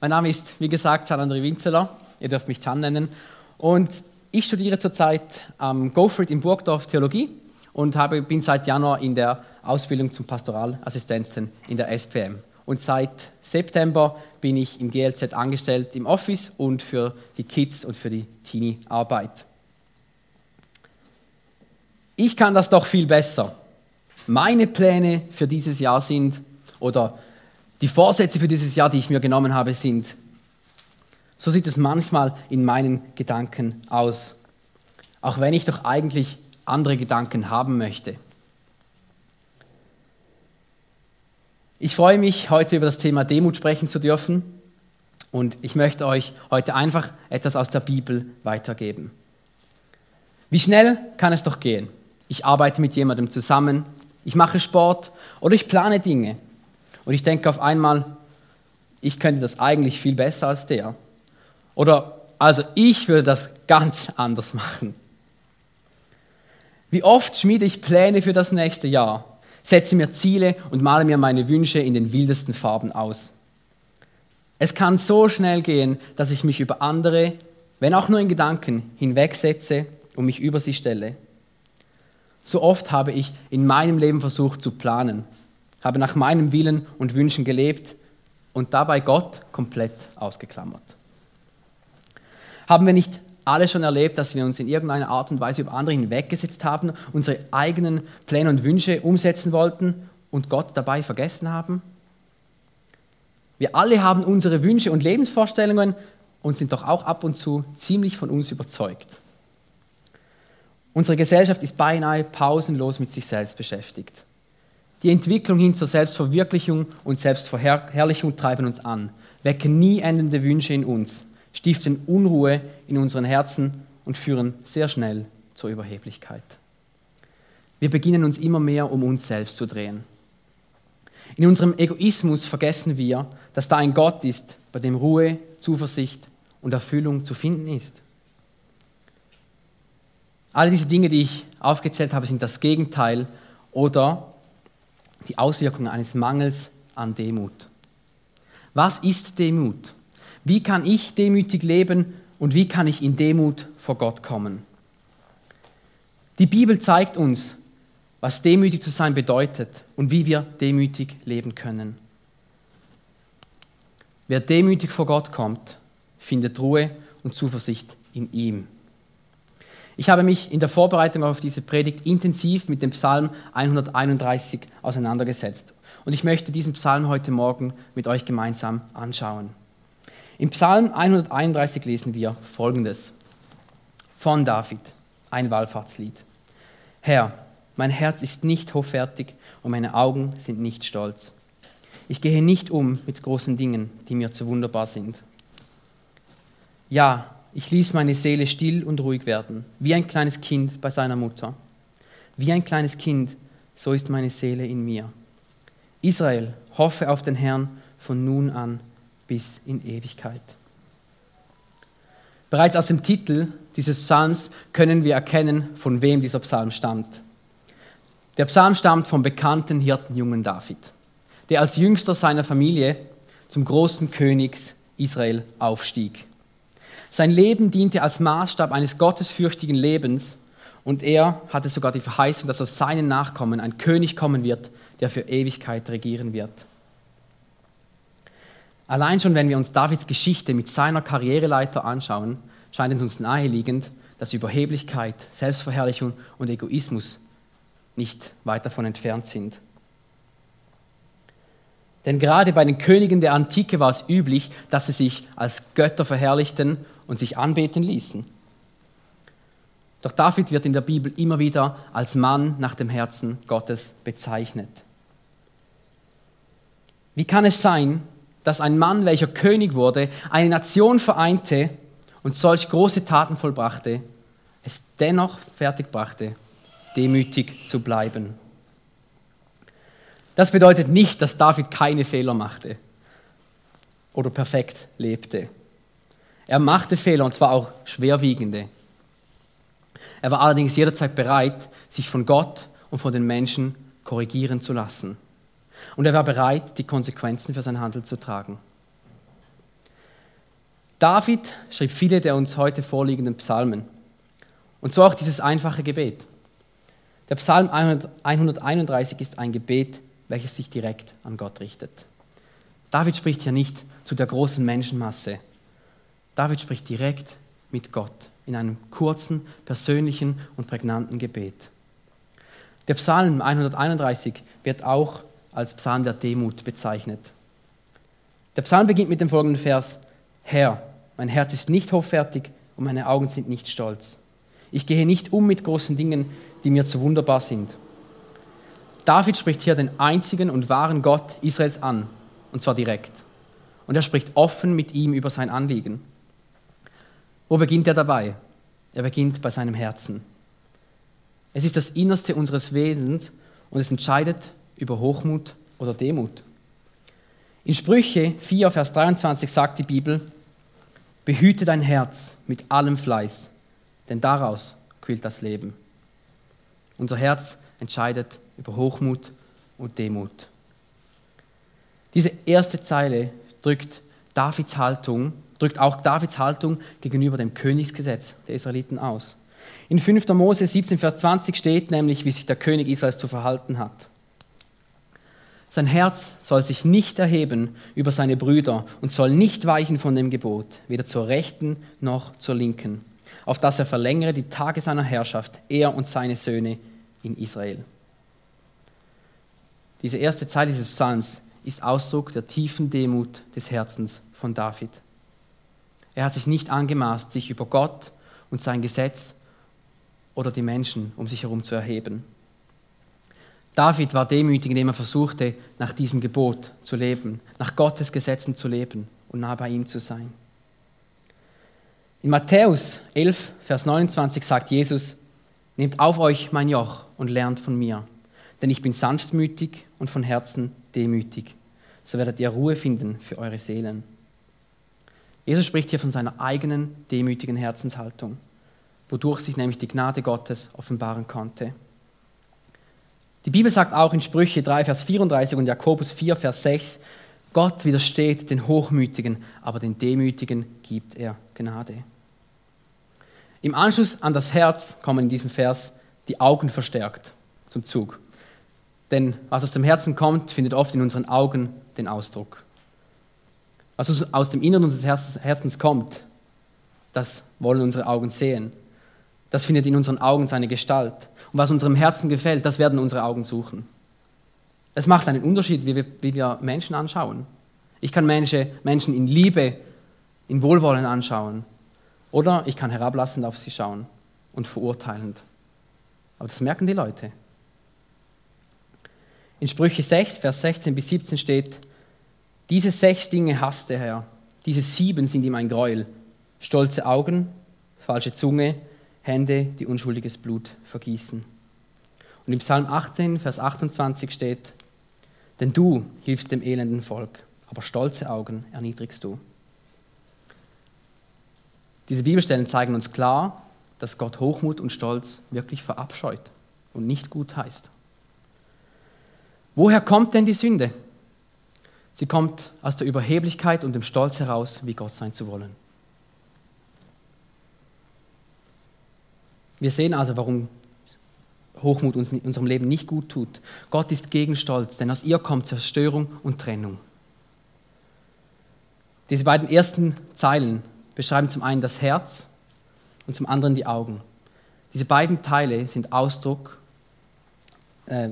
Mein Name ist, wie gesagt, Gian-André Winzeler. Ihr dürft mich Can nennen. Und ich studiere zurzeit am Gofrid in Burgdorf Theologie und habe, bin seit Januar in der Ausbildung zum Pastoralassistenten in der SPM. Und seit September bin ich im GLZ angestellt im Office und für die Kids und für die Teenie-Arbeit. Ich kann das doch viel besser. Meine Pläne für dieses Jahr sind, oder die Vorsätze für dieses Jahr, die ich mir genommen habe, sind. So sieht es manchmal in meinen Gedanken aus. Auch wenn ich doch eigentlich andere Gedanken haben möchte. Ich freue mich, heute über das Thema Demut sprechen zu dürfen und ich möchte euch heute einfach etwas aus der Bibel weitergeben. Wie schnell kann es doch gehen? Ich arbeite mit jemandem zusammen, ich mache Sport oder ich plane Dinge und ich denke auf einmal, ich könnte das eigentlich viel besser als der. Oder also ich würde das ganz anders machen. Wie oft schmiede ich Pläne für das nächste Jahr, setze mir Ziele und male mir meine Wünsche in den wildesten Farben aus. Es kann so schnell gehen, dass ich mich über andere, wenn auch nur in Gedanken, hinwegsetze und mich über sie stelle. So oft habe ich in meinem Leben versucht zu planen, habe nach meinem Willen und Wünschen gelebt und dabei Gott komplett ausgeklammert. Haben wir nicht alle schon erlebt, dass wir uns in irgendeiner Art und Weise über andere hinweggesetzt haben, unsere eigenen Pläne und Wünsche umsetzen wollten und Gott dabei vergessen haben? Wir alle haben unsere Wünsche und Lebensvorstellungen und sind doch auch ab und zu ziemlich von uns überzeugt. Unsere Gesellschaft ist beinahe pausenlos mit sich selbst beschäftigt. Die Entwicklung hin zur Selbstverwirklichung und Selbstverherrlichung treiben uns an, wecken nie endende Wünsche in uns, stiften Unruhe in unseren Herzen und führen sehr schnell zur Überheblichkeit. Wir beginnen uns immer mehr um uns selbst zu drehen. In unserem Egoismus vergessen wir, dass da ein Gott ist, bei dem Ruhe, Zuversicht und Erfüllung zu finden ist. Alle diese Dinge, die ich aufgezählt habe, sind das Gegenteil oder die Auswirkungen eines Mangels an Demut. Was ist Demut? Wie kann ich demütig leben und wie kann ich in Demut vor Gott kommen? Die Bibel zeigt uns, was demütig zu sein bedeutet und wie wir demütig leben können. Wer demütig vor Gott kommt, findet Ruhe und Zuversicht in ihm. Ich habe mich in der Vorbereitung auf diese Predigt intensiv mit dem Psalm 131 auseinandergesetzt. Und ich möchte diesen Psalm heute Morgen mit euch gemeinsam anschauen. Im Psalm 131 lesen wir Folgendes. Von David, ein Wallfahrtslied. Herr, mein Herz ist nicht hoffärtig und meine Augen sind nicht stolz. Ich gehe nicht um mit großen Dingen, die mir zu wunderbar sind. Ja, ich ließ meine Seele still und ruhig werden, wie ein kleines Kind bei seiner Mutter. Wie ein kleines Kind, so ist meine Seele in mir. Israel, hoffe auf den Herrn von nun an bis in Ewigkeit. Bereits aus dem Titel dieses Psalms können wir erkennen, von wem dieser Psalm stammt. Der Psalm stammt vom bekannten Hirtenjungen David, der als jüngster seiner Familie zum großen Königs Israel aufstieg. Sein Leben diente als Maßstab eines gottesfürchtigen Lebens und er hatte sogar die Verheißung, dass aus seinen Nachkommen ein König kommen wird, der für Ewigkeit regieren wird. Allein schon, wenn wir uns Davids Geschichte mit seiner Karriereleiter anschauen, scheint es uns naheliegend, dass Überheblichkeit, Selbstverherrlichung und Egoismus nicht weit davon entfernt sind. Denn gerade bei den Königen der Antike war es üblich, dass sie sich als Götter verherrlichten und sich anbeten ließen. Doch David wird in der Bibel immer wieder als Mann nach dem Herzen Gottes bezeichnet. Wie kann es sein, dass ein Mann, welcher König wurde, eine Nation vereinte und solch große Taten vollbrachte, es dennoch fertigbrachte, demütig zu bleiben? Das bedeutet nicht, dass David keine Fehler machte oder perfekt lebte. Er machte Fehler und zwar auch schwerwiegende. Er war allerdings jederzeit bereit, sich von Gott und von den Menschen korrigieren zu lassen. Und er war bereit, die Konsequenzen für sein Handeln zu tragen. David schrieb viele der uns heute vorliegenden Psalmen. Und so auch dieses einfache Gebet. Der Psalm 131 ist ein Gebet, welches sich direkt an Gott richtet. David spricht hier nicht zu der großen Menschenmasse. David spricht direkt mit Gott in einem kurzen, persönlichen und prägnanten Gebet. Der Psalm 131 wird auch als Psalm der Demut bezeichnet. Der Psalm beginnt mit dem folgenden Vers: Herr, mein Herz ist nicht hoffärtig und meine Augen sind nicht stolz. Ich gehe nicht um mit großen Dingen, die mir zu wunderbar sind. David spricht hier den einzigen und wahren Gott Israels an, und zwar direkt. Und er spricht offen mit ihm über sein Anliegen. Wo beginnt er dabei? Er beginnt bei seinem Herzen. Es ist das Innerste unseres Wesens und es entscheidet über Hochmut oder Demut. In Sprüche 4, Vers 23 sagt die Bibel, behüte dein Herz mit allem Fleiß, denn daraus quillt das Leben. Unser Herz entscheidet über Hochmut und Demut. Diese erste Zeile drückt Davids Haltung, drückt auch Davids Haltung gegenüber dem Königsgesetz der Israeliten aus. In 5. Mose 17, Vers 20 steht nämlich, wie sich der König Israels zu verhalten hat. Sein Herz soll sich nicht erheben über seine Brüder und soll nicht weichen von dem Gebot, weder zur rechten noch zur linken, auf dass er verlängere die Tage seiner Herrschaft, er und seine Söhne in Israel. Diese erste Zeile dieses Psalms ist Ausdruck der tiefen Demut des Herzens von David. Er hat sich nicht angemaßt, sich über Gott und sein Gesetz oder die Menschen um sich herum zu erheben. David war demütig, indem er versuchte, nach diesem Gebot zu leben, nach Gottes Gesetzen zu leben und nah bei ihm zu sein. In Matthäus 11, Vers 29 sagt Jesus, Nehmt auf euch mein Joch und lernt von mir, denn ich bin sanftmütig und von Herzen demütig. So werdet ihr Ruhe finden für eure Seelen. Jesus spricht hier von seiner eigenen demütigen Herzenshaltung, wodurch sich nämlich die Gnade Gottes offenbaren konnte. Die Bibel sagt auch in Sprüche 3, Vers 34 und Jakobus 4, Vers 6, Gott widersteht den Hochmütigen, aber den Demütigen gibt er Gnade. Im Anschluss an das Herz kommen in diesem Vers die Augen verstärkt zum Zug. Denn was aus dem Herzen kommt, findet oft in unseren Augen den Ausdruck. Was aus dem Inneren unseres Herzens kommt, das wollen unsere Augen sehen. Das findet in unseren Augen seine Gestalt. Und was unserem Herzen gefällt, das werden unsere Augen suchen. Es macht einen Unterschied, wie wir, wie wir Menschen anschauen. Ich kann Menschen, Menschen in Liebe, in Wohlwollen anschauen. Oder ich kann herablassend auf sie schauen und verurteilend. Aber das merken die Leute. In Sprüche 6, Vers 16 bis 17 steht, diese sechs Dinge hasst der Herr, diese sieben sind ihm ein Gräuel, stolze Augen, falsche Zunge, Hände, die unschuldiges Blut vergießen. Und im Psalm 18, Vers 28 steht, denn du hilfst dem elenden Volk, aber stolze Augen erniedrigst du. Diese Bibelstellen zeigen uns klar, dass Gott Hochmut und Stolz wirklich verabscheut und nicht gut heißt. Woher kommt denn die Sünde? Sie kommt aus der Überheblichkeit und dem Stolz heraus, wie Gott sein zu wollen. Wir sehen also, warum Hochmut uns in unserem Leben nicht gut tut. Gott ist gegen Stolz, denn aus ihr kommt Zerstörung und Trennung. Diese beiden ersten Zeilen beschreiben zum einen das Herz und zum anderen die Augen. Diese beiden Teile sind Ausdruck, äh,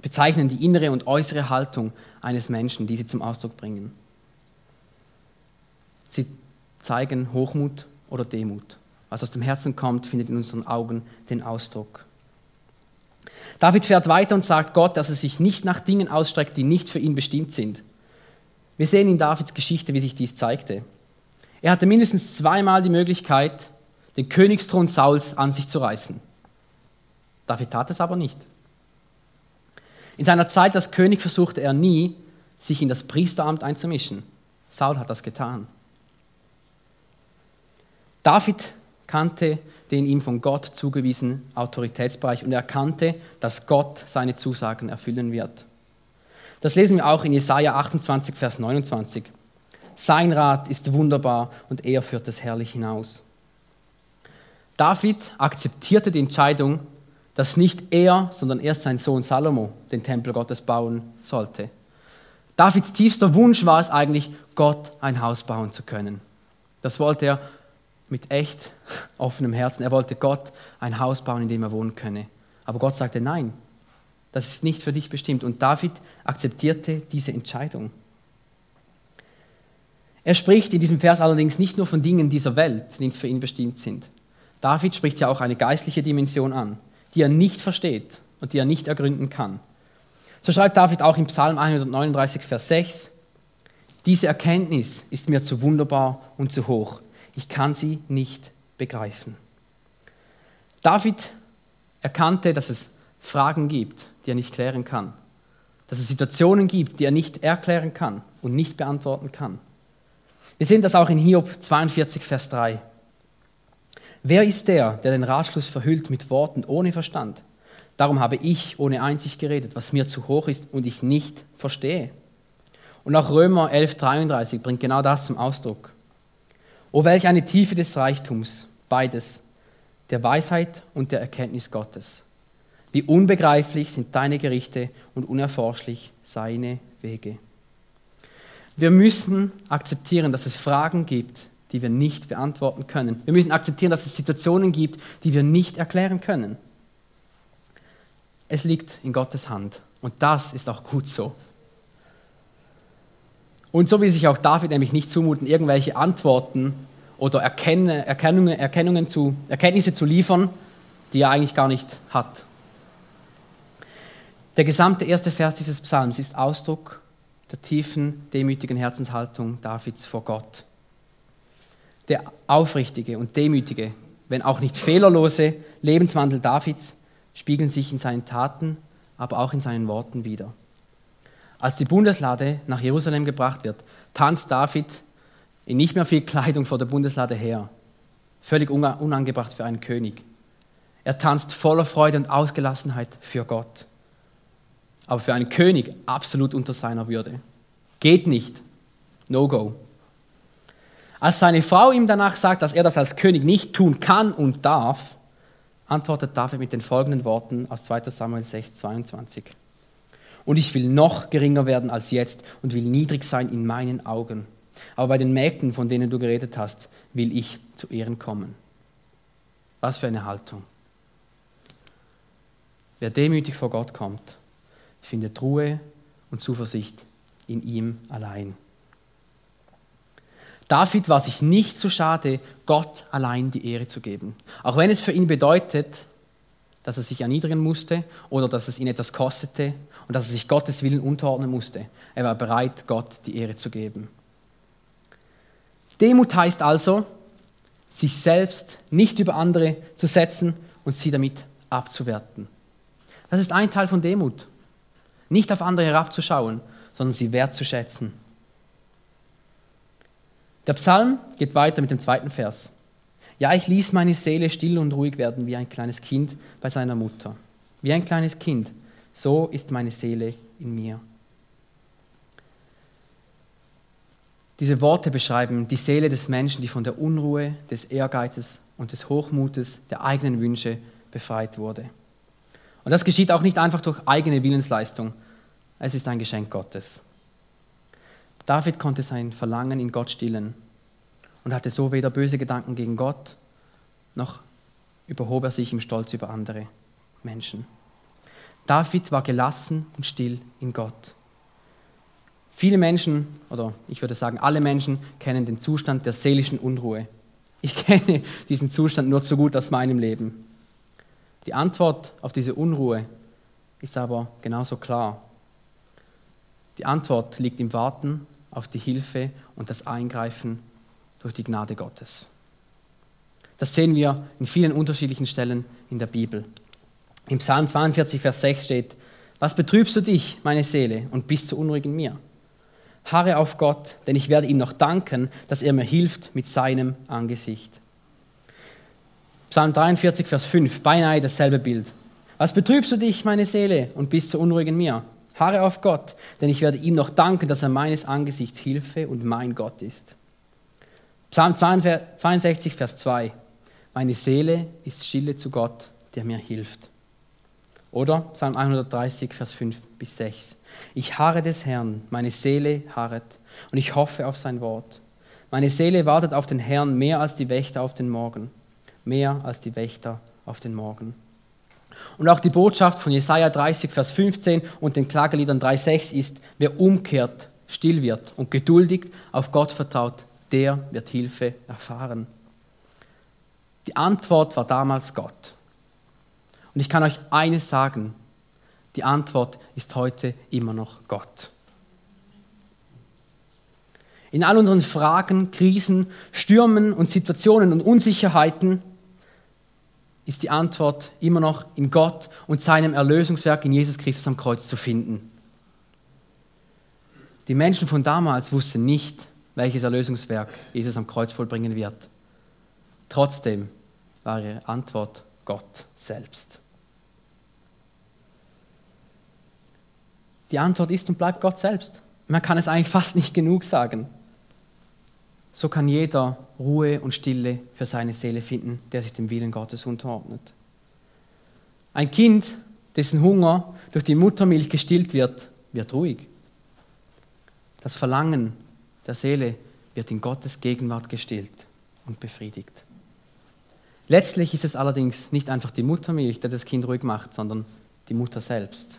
bezeichnen die innere und äußere Haltung eines Menschen, die sie zum Ausdruck bringen. Sie zeigen Hochmut oder Demut. Was aus dem Herzen kommt, findet in unseren Augen den Ausdruck. David fährt weiter und sagt Gott, dass er sich nicht nach Dingen ausstreckt, die nicht für ihn bestimmt sind. Wir sehen in Davids Geschichte, wie sich dies zeigte. Er hatte mindestens zweimal die Möglichkeit, den Königsthron Sauls an sich zu reißen. David tat es aber nicht. In seiner Zeit als König versuchte er nie, sich in das Priesteramt einzumischen. Saul hat das getan. David kannte den ihm von Gott zugewiesenen Autoritätsbereich und er erkannte, dass Gott seine Zusagen erfüllen wird. Das lesen wir auch in Jesaja 28, Vers 29. sein Rat ist wunderbar und er führt es herrlich hinaus. David akzeptierte die Entscheidung, dass nicht er, sondern erst sein Sohn Salomo den Tempel Gottes bauen sollte. Davids tiefster Wunsch war es eigentlich, Gott ein Haus bauen zu können. Das wollte er mit echt offenem Herzen. Er wollte Gott ein Haus bauen, in dem er wohnen könne. Aber Gott sagte, nein, das ist nicht für dich bestimmt. Und David akzeptierte diese Entscheidung. Er spricht in diesem Vers allerdings nicht nur von Dingen dieser Welt, die nicht für ihn bestimmt sind. David spricht ja auch eine geistliche Dimension an, die er nicht versteht und die er nicht ergründen kann. So schreibt David auch im Psalm 139, Vers 6, diese Erkenntnis ist mir zu wunderbar und zu hoch. Ich kann sie nicht begreifen. David erkannte, dass es Fragen gibt, die er nicht klären kann. Dass es Situationen gibt, die er nicht erklären kann und nicht beantworten kann. Wir sehen das auch in Hiob 42, Vers 3. Wer ist der, der den Ratschluss verhüllt mit Worten ohne Verstand? Darum habe ich ohne Einsicht geredet, was mir zu hoch ist und ich nicht verstehe. Und auch Römer 11,33 bringt genau das zum Ausdruck. O welch eine Tiefe des Reichtums, beides, der Weisheit und der Erkenntnis Gottes. Wie unbegreiflich sind deine Gerichte und unerforschlich seine Wege. Wir müssen akzeptieren, dass es Fragen gibt, die wir nicht beantworten können. Wir müssen akzeptieren, dass es Situationen gibt, die wir nicht erklären können. Es liegt in Gottes Hand und das ist auch gut so. Und so will sich auch David nämlich nicht zumuten, irgendwelche Antworten oder Erkennungen, Erkennungen zu, Erkenntnisse zu liefern, die er eigentlich gar nicht hat. Der gesamte erste Vers dieses Psalms ist Ausdruck der tiefen, demütigen Herzenshaltung Davids vor Gott. Der aufrichtige und demütige, wenn auch nicht fehlerlose Lebenswandel Davids spiegeln sich in seinen Taten, aber auch in seinen Worten wider. Als die Bundeslade nach Jerusalem gebracht wird, tanzt David in nicht mehr viel Kleidung vor der Bundeslade her. Völlig unangebracht für einen König. Er tanzt voller Freude und Ausgelassenheit für Gott. Aber für einen König absolut unter seiner Würde. Geht nicht. No go. Als seine Frau ihm danach sagt, dass er das als König nicht tun kann und darf, antwortet David mit den folgenden Worten aus 2 Samuel 6, 22. Und ich will noch geringer werden als jetzt und will niedrig sein in meinen Augen. Aber bei den Mägden, von denen du geredet hast, will ich zu Ehren kommen. Was für eine Haltung. Wer demütig vor Gott kommt, findet Ruhe und Zuversicht in ihm allein. David war sich nicht zu schade, Gott allein die Ehre zu geben. Auch wenn es für ihn bedeutet, dass er sich erniedrigen musste oder dass es ihn etwas kostete und dass er sich Gottes Willen unterordnen musste. Er war bereit, Gott die Ehre zu geben. Demut heißt also, sich selbst nicht über andere zu setzen und sie damit abzuwerten. Das ist ein Teil von Demut. Nicht auf andere herabzuschauen, sondern sie wertzuschätzen. Der Psalm geht weiter mit dem zweiten Vers. Ja, ich ließ meine Seele still und ruhig werden wie ein kleines Kind bei seiner Mutter. Wie ein kleines Kind, so ist meine Seele in mir. Diese Worte beschreiben die Seele des Menschen, die von der Unruhe, des Ehrgeizes und des Hochmutes der eigenen Wünsche befreit wurde. Und das geschieht auch nicht einfach durch eigene Willensleistung, es ist ein Geschenk Gottes. David konnte sein Verlangen in Gott stillen und hatte so weder böse Gedanken gegen Gott, noch überhob er sich im Stolz über andere Menschen. David war gelassen und still in Gott. Viele Menschen, oder ich würde sagen alle Menschen, kennen den Zustand der seelischen Unruhe. Ich kenne diesen Zustand nur zu gut aus meinem Leben. Die Antwort auf diese Unruhe ist aber genauso klar. Die Antwort liegt im Warten auf die Hilfe und das Eingreifen durch die Gnade Gottes. Das sehen wir in vielen unterschiedlichen Stellen in der Bibel. Im Psalm 42, Vers 6 steht, was betrübst du dich, meine Seele, und bist so unruhig in mir? Harre auf Gott, denn ich werde ihm noch danken, dass er mir hilft mit seinem Angesicht. Psalm 43, Vers 5, beinahe dasselbe Bild. Was betrübst du dich, meine Seele, und bist so unruhig in mir? Harre auf Gott, denn ich werde ihm noch danken, dass er meines Angesichts Hilfe und mein Gott ist. Psalm 62, Vers 2. Meine Seele ist stille zu Gott, der mir hilft. Oder Psalm 130, Vers 5 bis 6. Ich harre des Herrn, meine Seele harret, und ich hoffe auf sein Wort. Meine Seele wartet auf den Herrn mehr als die Wächter auf den Morgen, mehr als die Wächter auf den Morgen. Und auch die Botschaft von Jesaja 30, Vers 15 und den Klageliedern 3,6 ist: Wer umkehrt, still wird und geduldig auf Gott vertraut, der wird Hilfe erfahren. Die Antwort war damals Gott. Und ich kann euch eines sagen: Die Antwort ist heute immer noch Gott. In all unseren Fragen, Krisen, Stürmen und Situationen und Unsicherheiten ist die Antwort immer noch in Gott und seinem Erlösungswerk in Jesus Christus am Kreuz zu finden. Die Menschen von damals wussten nicht, welches Erlösungswerk Jesus am Kreuz vollbringen wird. Trotzdem war ihre Antwort Gott selbst. Die Antwort ist und bleibt Gott selbst. Man kann es eigentlich fast nicht genug sagen so kann jeder Ruhe und Stille für seine Seele finden, der sich dem Willen Gottes unterordnet. Ein Kind, dessen Hunger durch die Muttermilch gestillt wird, wird ruhig. Das Verlangen der Seele wird in Gottes Gegenwart gestillt und befriedigt. Letztlich ist es allerdings nicht einfach die Muttermilch, die das Kind ruhig macht, sondern die Mutter selbst.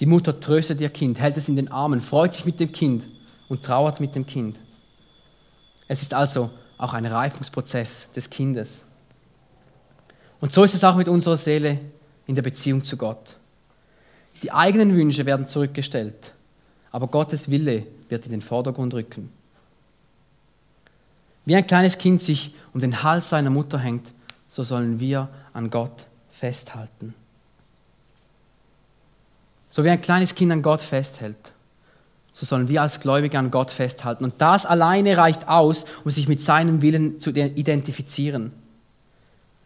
Die Mutter tröstet ihr Kind, hält es in den Armen, freut sich mit dem Kind und trauert mit dem Kind. Es ist also auch ein Reifungsprozess des Kindes. Und so ist es auch mit unserer Seele in der Beziehung zu Gott. Die eigenen Wünsche werden zurückgestellt, aber Gottes Wille wird in den Vordergrund rücken. Wie ein kleines Kind sich um den Hals seiner Mutter hängt, so sollen wir an Gott festhalten. So wie ein kleines Kind an Gott festhält, so sollen wir als Gläubige an Gott festhalten. Und das alleine reicht aus, um sich mit seinem Willen zu identifizieren.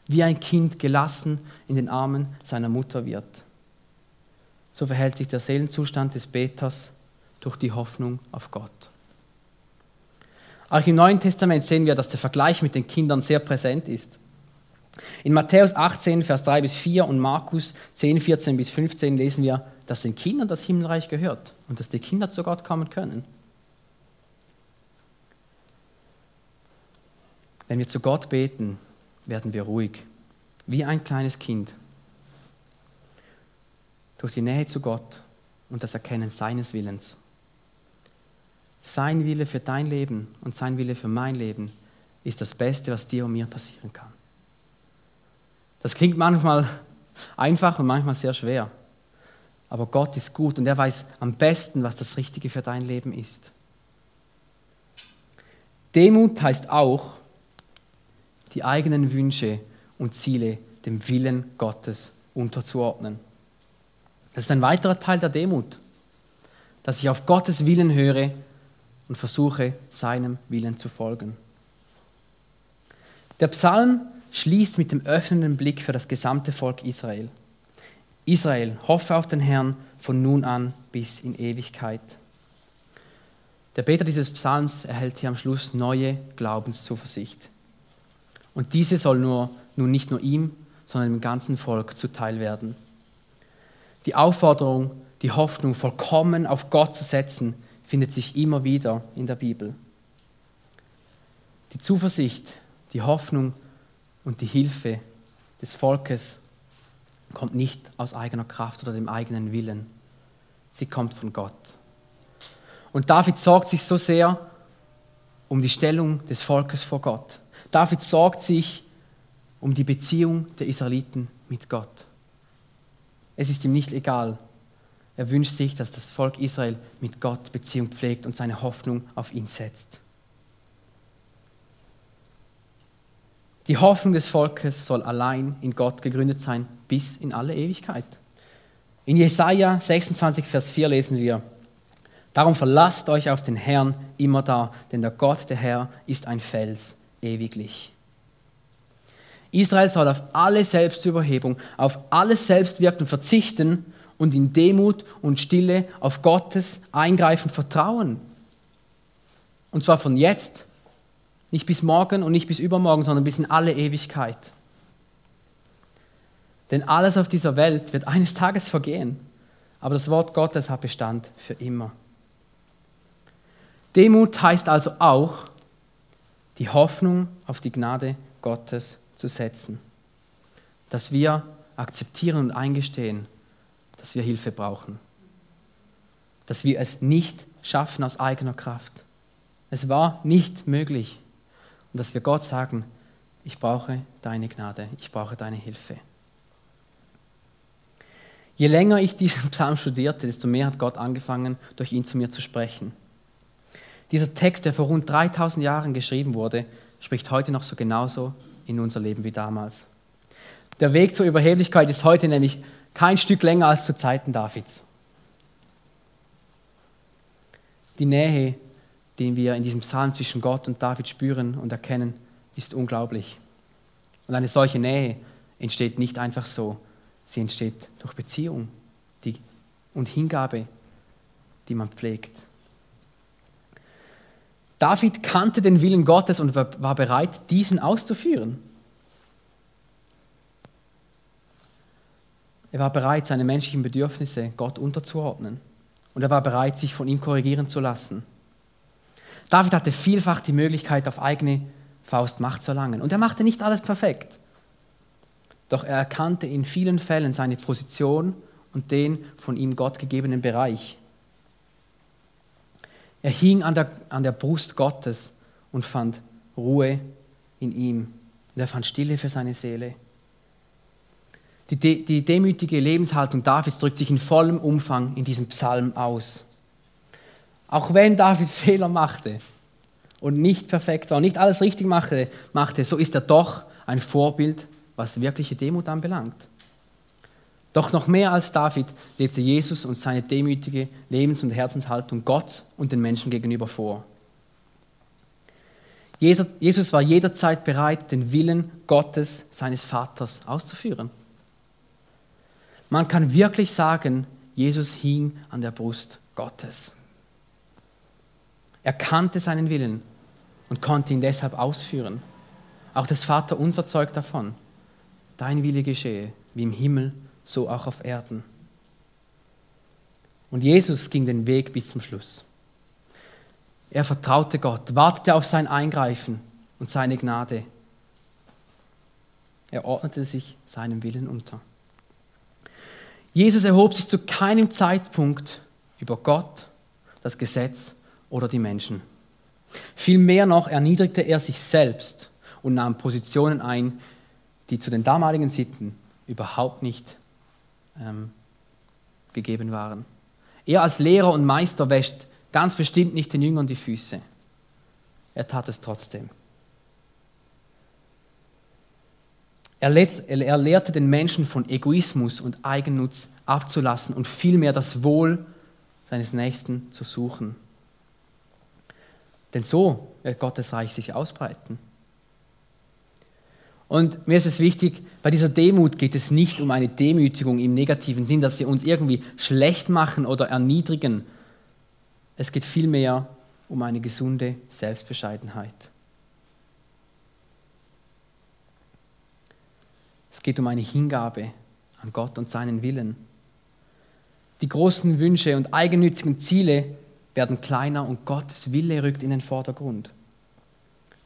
Wie ein Kind gelassen in den Armen seiner Mutter wird. So verhält sich der Seelenzustand des Beters durch die Hoffnung auf Gott. Auch im Neuen Testament sehen wir, dass der Vergleich mit den Kindern sehr präsent ist. In Matthäus 18, Vers 3 bis 4 und Markus 10, 14 bis 15 lesen wir, dass den Kindern das Himmelreich gehört und dass die Kinder zu Gott kommen können. Wenn wir zu Gott beten, werden wir ruhig, wie ein kleines Kind. Durch die Nähe zu Gott und das Erkennen seines Willens. Sein Wille für dein Leben und sein Wille für mein Leben ist das Beste, was dir und mir passieren kann. Das klingt manchmal einfach und manchmal sehr schwer. Aber Gott ist gut und er weiß am besten, was das Richtige für dein Leben ist. Demut heißt auch, die eigenen Wünsche und Ziele dem Willen Gottes unterzuordnen. Das ist ein weiterer Teil der Demut, dass ich auf Gottes Willen höre und versuche, seinem Willen zu folgen. Der Psalm schließt mit dem öffnenden Blick für das gesamte Volk Israel. Israel, hoffe auf den Herrn von nun an bis in Ewigkeit. Der Beter dieses Psalms erhält hier am Schluss neue Glaubenszuversicht. Und diese soll nur, nun nicht nur ihm, sondern dem ganzen Volk zuteil werden. Die Aufforderung, die Hoffnung vollkommen auf Gott zu setzen, findet sich immer wieder in der Bibel. Die Zuversicht, die Hoffnung und die Hilfe des Volkes kommt nicht aus eigener Kraft oder dem eigenen Willen. Sie kommt von Gott. Und David sorgt sich so sehr um die Stellung des Volkes vor Gott. David sorgt sich um die Beziehung der Israeliten mit Gott. Es ist ihm nicht egal. Er wünscht sich, dass das Volk Israel mit Gott Beziehung pflegt und seine Hoffnung auf ihn setzt. Die Hoffnung des Volkes soll allein in Gott gegründet sein bis in alle Ewigkeit. In Jesaja 26, Vers 4 lesen wir: Darum verlasst euch auf den Herrn immer da, denn der Gott, der Herr, ist ein Fels ewiglich. Israel soll auf alle Selbstüberhebung, auf alles Selbstwirken verzichten und in Demut und Stille auf Gottes Eingreifen vertrauen. Und zwar von jetzt, nicht bis morgen und nicht bis übermorgen, sondern bis in alle Ewigkeit. Denn alles auf dieser Welt wird eines Tages vergehen, aber das Wort Gottes hat Bestand für immer. Demut heißt also auch, die Hoffnung auf die Gnade Gottes zu setzen. Dass wir akzeptieren und eingestehen, dass wir Hilfe brauchen. Dass wir es nicht schaffen aus eigener Kraft. Es war nicht möglich. Und dass wir Gott sagen, ich brauche deine Gnade, ich brauche deine Hilfe. Je länger ich diesen Psalm studierte, desto mehr hat Gott angefangen, durch ihn zu mir zu sprechen. Dieser Text, der vor rund 3000 Jahren geschrieben wurde, spricht heute noch so genauso in unser Leben wie damals. Der Weg zur Überheblichkeit ist heute nämlich kein Stück länger als zu Zeiten Davids. Die Nähe, die wir in diesem Psalm zwischen Gott und David spüren und erkennen, ist unglaublich. Und eine solche Nähe entsteht nicht einfach so, sie entsteht durch Beziehung die, und Hingabe, die man pflegt. David kannte den Willen Gottes und war bereit, diesen auszuführen. Er war bereit, seine menschlichen Bedürfnisse Gott unterzuordnen. Und er war bereit, sich von ihm korrigieren zu lassen. David hatte vielfach die Möglichkeit, auf eigene Faust Macht zu erlangen. Und er machte nicht alles perfekt. Doch er erkannte in vielen Fällen seine Position und den von ihm Gott gegebenen Bereich. Er hing an der, an der Brust Gottes und fand Ruhe in ihm. Und er fand Stille für seine Seele. Die, die demütige Lebenshaltung Davids drückt sich in vollem Umfang in diesem Psalm aus. Auch wenn David Fehler machte und nicht perfekt war und nicht alles richtig machte, so ist er doch ein Vorbild, was wirkliche Demut anbelangt. Doch noch mehr als David lebte Jesus und seine demütige Lebens- und Herzenshaltung Gott und den Menschen gegenüber vor. Jesus war jederzeit bereit, den Willen Gottes, seines Vaters, auszuführen. Man kann wirklich sagen, Jesus hing an der Brust Gottes. Er kannte seinen Willen und konnte ihn deshalb ausführen. Auch das Vaterunser zeugt davon. Dein Wille geschehe, wie im Himmel, so auch auf Erden. Und Jesus ging den Weg bis zum Schluss. Er vertraute Gott, wartete auf sein Eingreifen und seine Gnade. Er ordnete sich seinem Willen unter. Jesus erhob sich zu keinem Zeitpunkt über Gott, das Gesetz oder die Menschen. Vielmehr noch erniedrigte er sich selbst und nahm Positionen ein, die zu den damaligen Sitten überhaupt nicht ähm, gegeben waren. Er als Lehrer und Meister wäscht ganz bestimmt nicht den Jüngern die Füße. Er tat es trotzdem. Er, er lehrte den Menschen von Egoismus und Eigennutz abzulassen und vielmehr das Wohl seines Nächsten zu suchen. Denn so wird Gottes Reich sich ausbreiten. Und mir ist es wichtig, bei dieser Demut geht es nicht um eine Demütigung im negativen Sinn, dass wir uns irgendwie schlecht machen oder erniedrigen. Es geht vielmehr um eine gesunde Selbstbescheidenheit. Es geht um eine Hingabe an Gott und seinen Willen. Die großen Wünsche und eigennützigen Ziele werden kleiner und Gottes Wille rückt in den Vordergrund.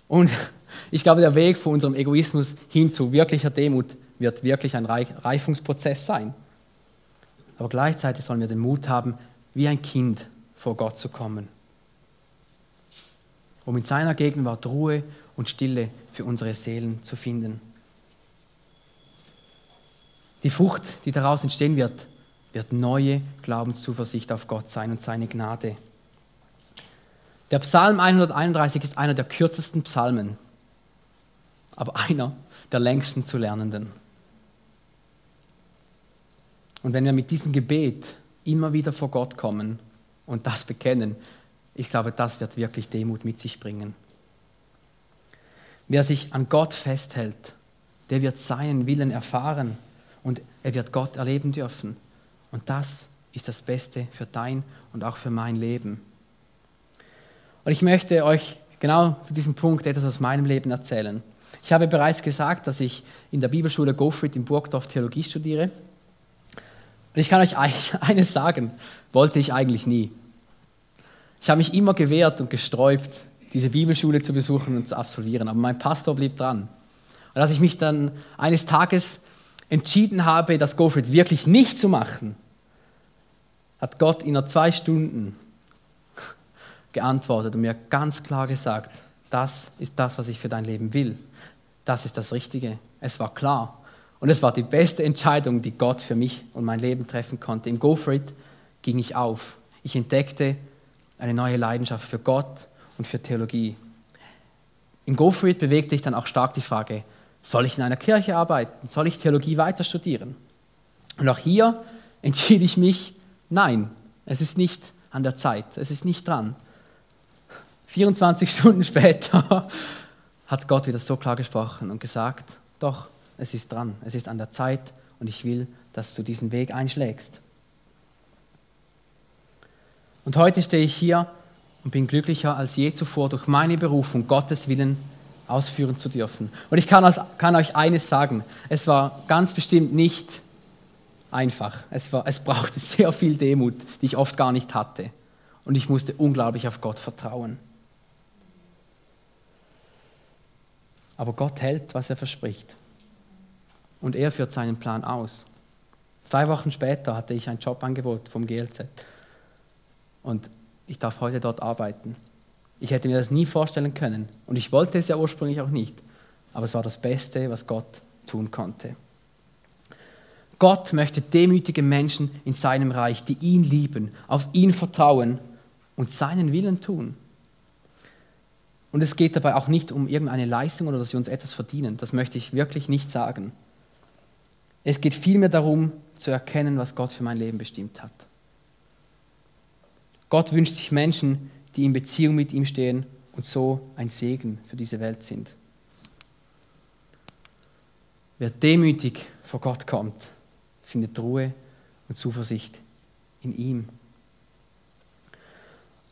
Und ich glaube, der Weg von unserem Egoismus hin zu wirklicher Demut wird wirklich ein Reifungsprozess sein. Aber gleichzeitig sollen wir den Mut haben, wie ein Kind vor Gott zu kommen, um in seiner Gegenwart Ruhe und Stille für unsere Seelen zu finden. Die Frucht, die daraus entstehen wird, wird neue Glaubenszuversicht auf Gott sein und seine Gnade. Der Psalm 131 ist einer der kürzesten Psalmen, aber einer der längsten zu lernenden. Und wenn wir mit diesem Gebet immer wieder vor Gott kommen und das bekennen, ich glaube, das wird wirklich Demut mit sich bringen. Wer sich an Gott festhält, der wird seinen Willen erfahren und er wird Gott erleben dürfen. Und das ist das Beste für dein und auch für mein Leben. Und ich möchte euch genau zu diesem Punkt etwas aus meinem Leben erzählen. Ich habe bereits gesagt, dass ich in der Bibelschule Gofrid in Burgdorf Theologie studiere. Und ich kann euch eines sagen, wollte ich eigentlich nie. Ich habe mich immer gewehrt und gesträubt, diese Bibelschule zu besuchen und zu absolvieren, aber mein Pastor blieb dran. Und als ich mich dann eines Tages entschieden habe, das Gofrid wirklich nicht zu machen, hat Gott in nur zwei Stunden geantwortet und mir ganz klar gesagt, das ist das, was ich für dein Leben will. Das ist das Richtige. Es war klar. Und es war die beste Entscheidung, die Gott für mich und mein Leben treffen konnte. Im Go ging ich auf. Ich entdeckte eine neue Leidenschaft für Gott und für Theologie. Im Go bewegte ich dann auch stark die Frage, soll ich in einer Kirche arbeiten? Soll ich Theologie weiter studieren? Und auch hier entschied ich mich, nein, es ist nicht an der Zeit, es ist nicht dran. 24 Stunden später hat Gott wieder so klar gesprochen und gesagt, doch, es ist dran, es ist an der Zeit und ich will, dass du diesen Weg einschlägst. Und heute stehe ich hier und bin glücklicher als je zuvor durch meine Berufung, Gottes Willen ausführen zu dürfen. Und ich kann, kann euch eines sagen, es war ganz bestimmt nicht einfach. Es, war, es brauchte sehr viel Demut, die ich oft gar nicht hatte. Und ich musste unglaublich auf Gott vertrauen. Aber Gott hält, was er verspricht. Und er führt seinen Plan aus. Zwei Wochen später hatte ich ein Jobangebot vom GLZ. Und ich darf heute dort arbeiten. Ich hätte mir das nie vorstellen können. Und ich wollte es ja ursprünglich auch nicht. Aber es war das Beste, was Gott tun konnte. Gott möchte demütige Menschen in seinem Reich, die ihn lieben, auf ihn vertrauen und seinen Willen tun. Und es geht dabei auch nicht um irgendeine Leistung oder dass wir uns etwas verdienen. Das möchte ich wirklich nicht sagen. Es geht vielmehr darum, zu erkennen, was Gott für mein Leben bestimmt hat. Gott wünscht sich Menschen, die in Beziehung mit ihm stehen und so ein Segen für diese Welt sind. Wer demütig vor Gott kommt, findet Ruhe und Zuversicht in ihm.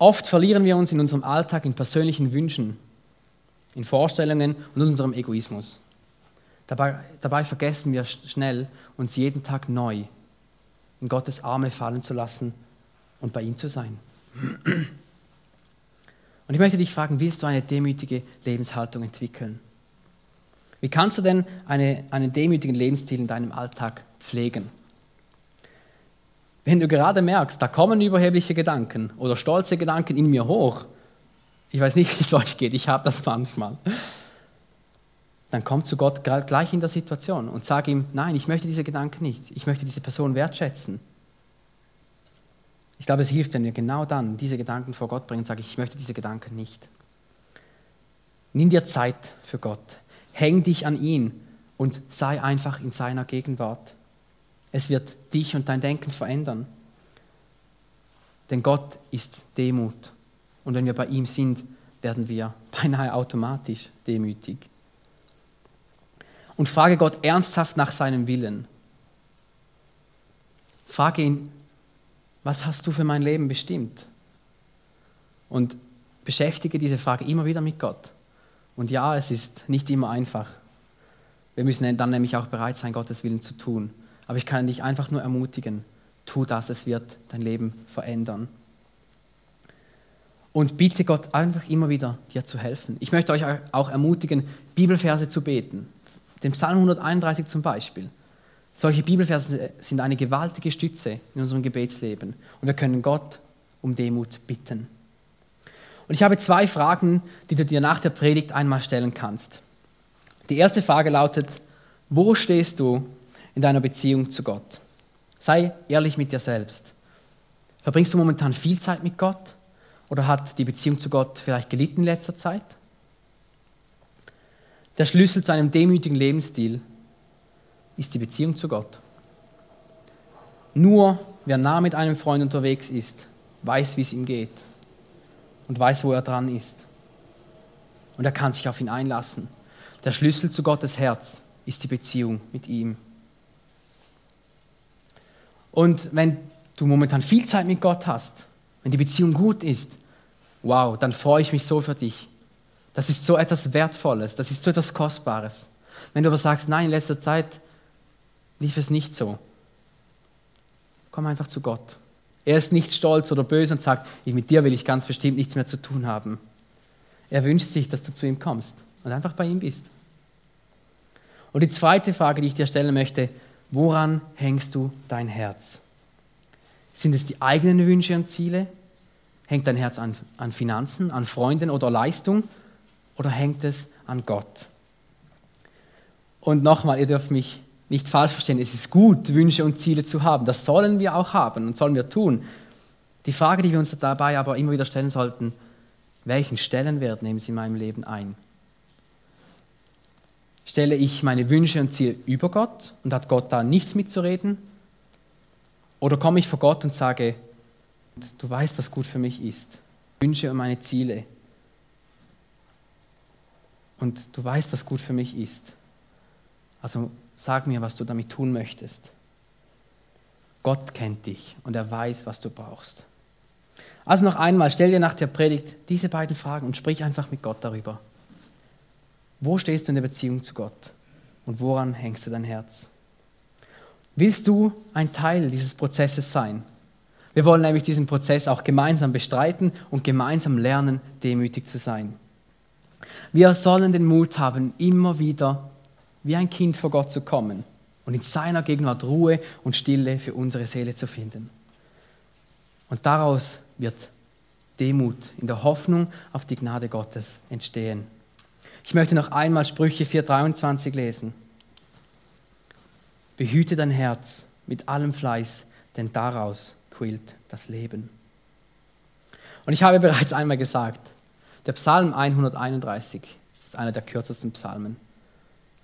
Oft verlieren wir uns in unserem Alltag in persönlichen Wünschen, in Vorstellungen und unserem Egoismus. Dabei, dabei vergessen wir schnell, uns jeden Tag neu in Gottes Arme fallen zu lassen und bei ihm zu sein. Und ich möchte dich fragen, willst du eine demütige Lebenshaltung entwickeln? Wie kannst du denn eine, einen demütigen Lebensstil in deinem Alltag pflegen? Wenn du gerade merkst, da kommen überhebliche Gedanken oder stolze Gedanken in mir hoch, ich weiß nicht, wie es euch geht, ich habe das manchmal, dann komm zu Gott gleich in der Situation und sag ihm, nein, ich möchte diese Gedanken nicht, ich möchte diese Person wertschätzen. Ich glaube, es hilft, wenn wir genau dann diese Gedanken vor Gott bringen und sagen, ich möchte diese Gedanken nicht. Nimm dir Zeit für Gott, häng dich an ihn und sei einfach in seiner Gegenwart. Es wird dich und dein Denken verändern. Denn Gott ist Demut. Und wenn wir bei ihm sind, werden wir beinahe automatisch demütig. Und frage Gott ernsthaft nach seinem Willen. Frage ihn, was hast du für mein Leben bestimmt? Und beschäftige diese Frage immer wieder mit Gott. Und ja, es ist nicht immer einfach. Wir müssen dann nämlich auch bereit sein, Gottes Willen zu tun. Aber ich kann dich einfach nur ermutigen, tu das, es wird dein Leben verändern. Und bitte Gott einfach immer wieder, dir zu helfen. Ich möchte euch auch ermutigen, Bibelverse zu beten. Den Psalm 131 zum Beispiel. Solche Bibelverse sind eine gewaltige Stütze in unserem Gebetsleben. Und wir können Gott um Demut bitten. Und ich habe zwei Fragen, die du dir nach der Predigt einmal stellen kannst. Die erste Frage lautet, wo stehst du in deiner Beziehung zu Gott. Sei ehrlich mit dir selbst. Verbringst du momentan viel Zeit mit Gott oder hat die Beziehung zu Gott vielleicht gelitten in letzter Zeit? Der Schlüssel zu einem demütigen Lebensstil ist die Beziehung zu Gott. Nur wer nah mit einem Freund unterwegs ist, weiß, wie es ihm geht und weiß, wo er dran ist. Und er kann sich auf ihn einlassen. Der Schlüssel zu Gottes Herz ist die Beziehung mit ihm. Und wenn du momentan viel Zeit mit Gott hast, wenn die Beziehung gut ist, wow, dann freue ich mich so für dich. Das ist so etwas Wertvolles, das ist so etwas Kostbares. Wenn du aber sagst, nein, in letzter Zeit lief es nicht so, komm einfach zu Gott. Er ist nicht stolz oder böse und sagt, mit dir will ich ganz bestimmt nichts mehr zu tun haben. Er wünscht sich, dass du zu ihm kommst und einfach bei ihm bist. Und die zweite Frage, die ich dir stellen möchte, woran hängst du dein Herz? Sind es die eigenen Wünsche und Ziele? Hängt dein Herz an, an Finanzen, an Freunden oder Leistung? Oder hängt es an Gott? Und nochmal, ihr dürft mich nicht falsch verstehen, es ist gut, Wünsche und Ziele zu haben. Das sollen wir auch haben und sollen wir tun. Die Frage, die wir uns dabei aber immer wieder stellen sollten, welchen Stellenwert nehmen sie in meinem Leben ein? Stelle ich meine Wünsche und Ziele über Gott und hat Gott da nichts mitzureden? Oder komme ich vor Gott und sage, du weißt, was gut für mich ist, Wünsche und meine Ziele. Und du weißt, was gut für mich ist. Also sag mir, was du damit tun möchtest. Gott kennt dich und er weiß, was du brauchst. Also noch einmal, stell dir nach der Predigt diese beiden Fragen und sprich einfach mit Gott darüber. Wo stehst du in der Beziehung zu Gott? Und woran hängst du dein Herz? Willst du ein Teil dieses Prozesses sein? Wir wollen nämlich diesen Prozess auch gemeinsam bestreiten und gemeinsam lernen, demütig zu sein. Wir sollen den Mut haben, immer wieder wie ein Kind vor Gott zu kommen und in seiner Gegenwart Ruhe und Stille für unsere Seele zu finden. Und daraus wird Demut in der Hoffnung auf die Gnade Gottes entstehen. Ich möchte noch einmal Sprüche 4.23 lesen. Behüte dein Herz mit allem Fleiß, denn daraus quillt das Leben. Und ich habe bereits einmal gesagt, der Psalm 131 ist einer der kürzesten Psalmen.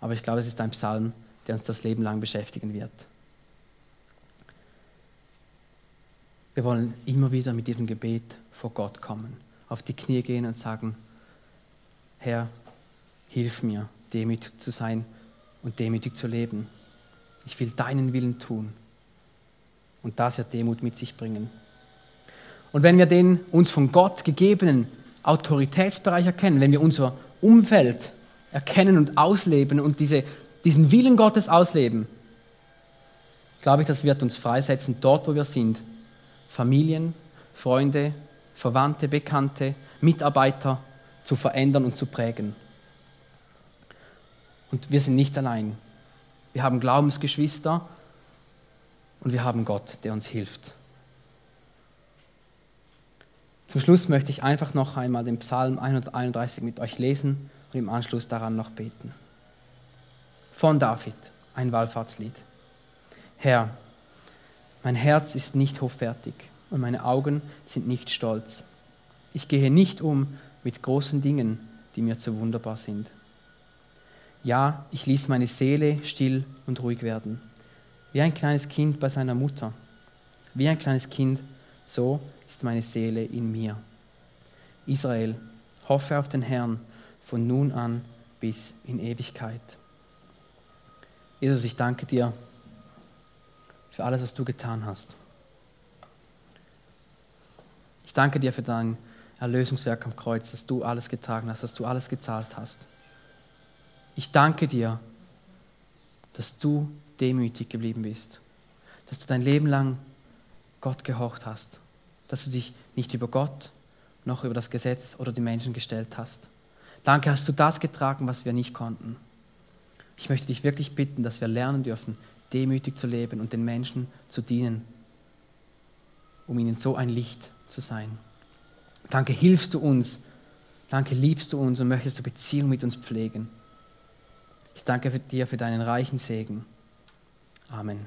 Aber ich glaube, es ist ein Psalm, der uns das Leben lang beschäftigen wird. Wir wollen immer wieder mit diesem Gebet vor Gott kommen, auf die Knie gehen und sagen, Herr, Hilf mir, demütig zu sein und demütig zu leben. Ich will deinen Willen tun. Und das wird Demut mit sich bringen. Und wenn wir den uns von Gott gegebenen Autoritätsbereich erkennen, wenn wir unser Umfeld erkennen und ausleben und diese, diesen Willen Gottes ausleben, glaube ich, das wird uns freisetzen, dort wo wir sind. Familien, Freunde, Verwandte, Bekannte, Mitarbeiter zu verändern und zu prägen. Und wir sind nicht allein. Wir haben Glaubensgeschwister und wir haben Gott, der uns hilft. Zum Schluss möchte ich einfach noch einmal den Psalm 131 mit euch lesen und im Anschluss daran noch beten. Von David, ein Wallfahrtslied. Herr, mein Herz ist nicht hoffärtig und meine Augen sind nicht stolz. Ich gehe nicht um mit großen Dingen, die mir zu wunderbar sind. Ja, ich ließ meine Seele still und ruhig werden, wie ein kleines Kind bei seiner Mutter. Wie ein kleines Kind, so ist meine Seele in mir. Israel, hoffe auf den Herrn von nun an bis in Ewigkeit. Jesus, ich danke dir für alles, was du getan hast. Ich danke dir für dein Erlösungswerk am Kreuz, dass du alles getragen hast, dass du alles gezahlt hast. Ich danke dir, dass du demütig geblieben bist, dass du dein Leben lang Gott gehorcht hast, dass du dich nicht über Gott noch über das Gesetz oder die Menschen gestellt hast. Danke, hast du das getragen, was wir nicht konnten. Ich möchte dich wirklich bitten, dass wir lernen dürfen, demütig zu leben und den Menschen zu dienen, um ihnen so ein Licht zu sein. Danke, hilfst du uns. Danke, liebst du uns und möchtest du Beziehung mit uns pflegen. Ich danke dir für deinen reichen Segen. Amen.